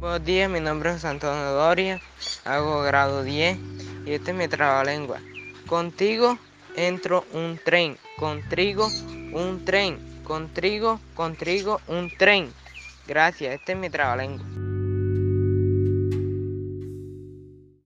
Buenos días, mi nombre es Antonio Doria, hago grado 10 y este es mi trabalengua. Contigo entro un tren, con trigo un tren, con trigo, con trigo un tren. Gracias, este es mi trabalengua.